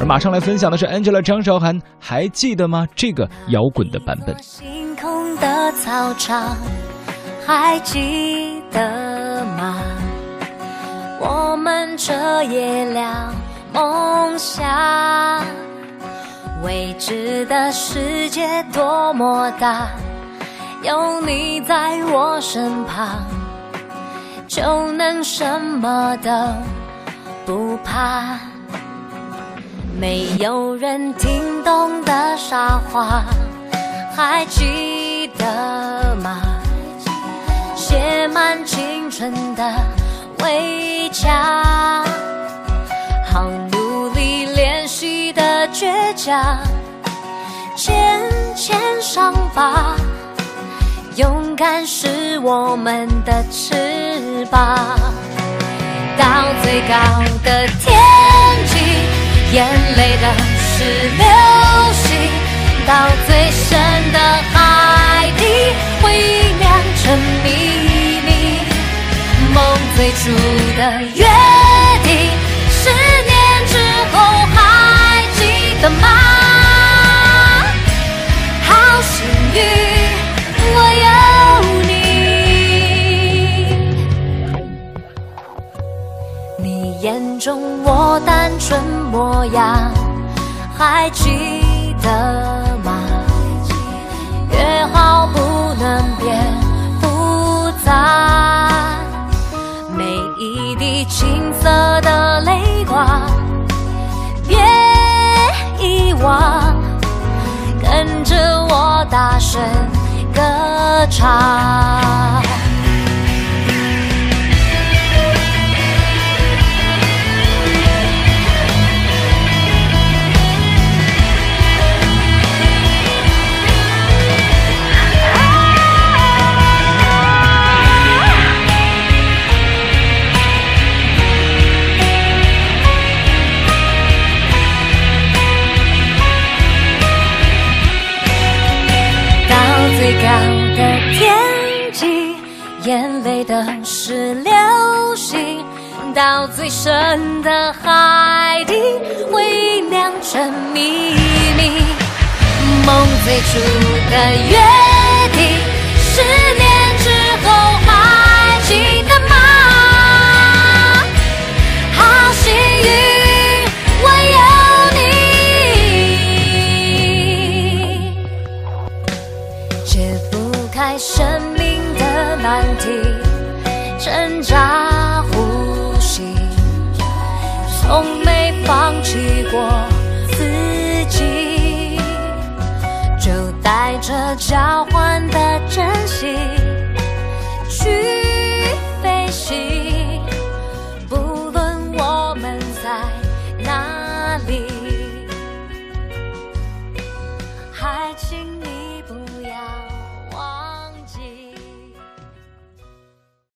而马上来分享的是 Angela 张韶涵，还记得吗？这个摇滚的版本。星空的操场，还记得吗？我们彻夜聊梦想，未知的世界多么大，有你在我身旁，就能什么都不怕。没有人听懂的傻话，还记得吗？写满青春的围墙，好努力练习的倔强，牵牵上吧，勇敢是我们的翅膀，到最高的天，眼泪的是流星，到最深的海底，会酿成秘密。梦最初的约中我单纯模样，还记得吗？约好不能变复杂，每一滴青涩的泪光，别遗忘，跟着我大声歌唱。高的天际，眼泪都是流星；到最深的海底，回忆酿成秘密。梦最初的约生命的难题，挣扎呼吸，从没放弃过自己，就带着交换的真心去飞行，不论我们在哪里，还请。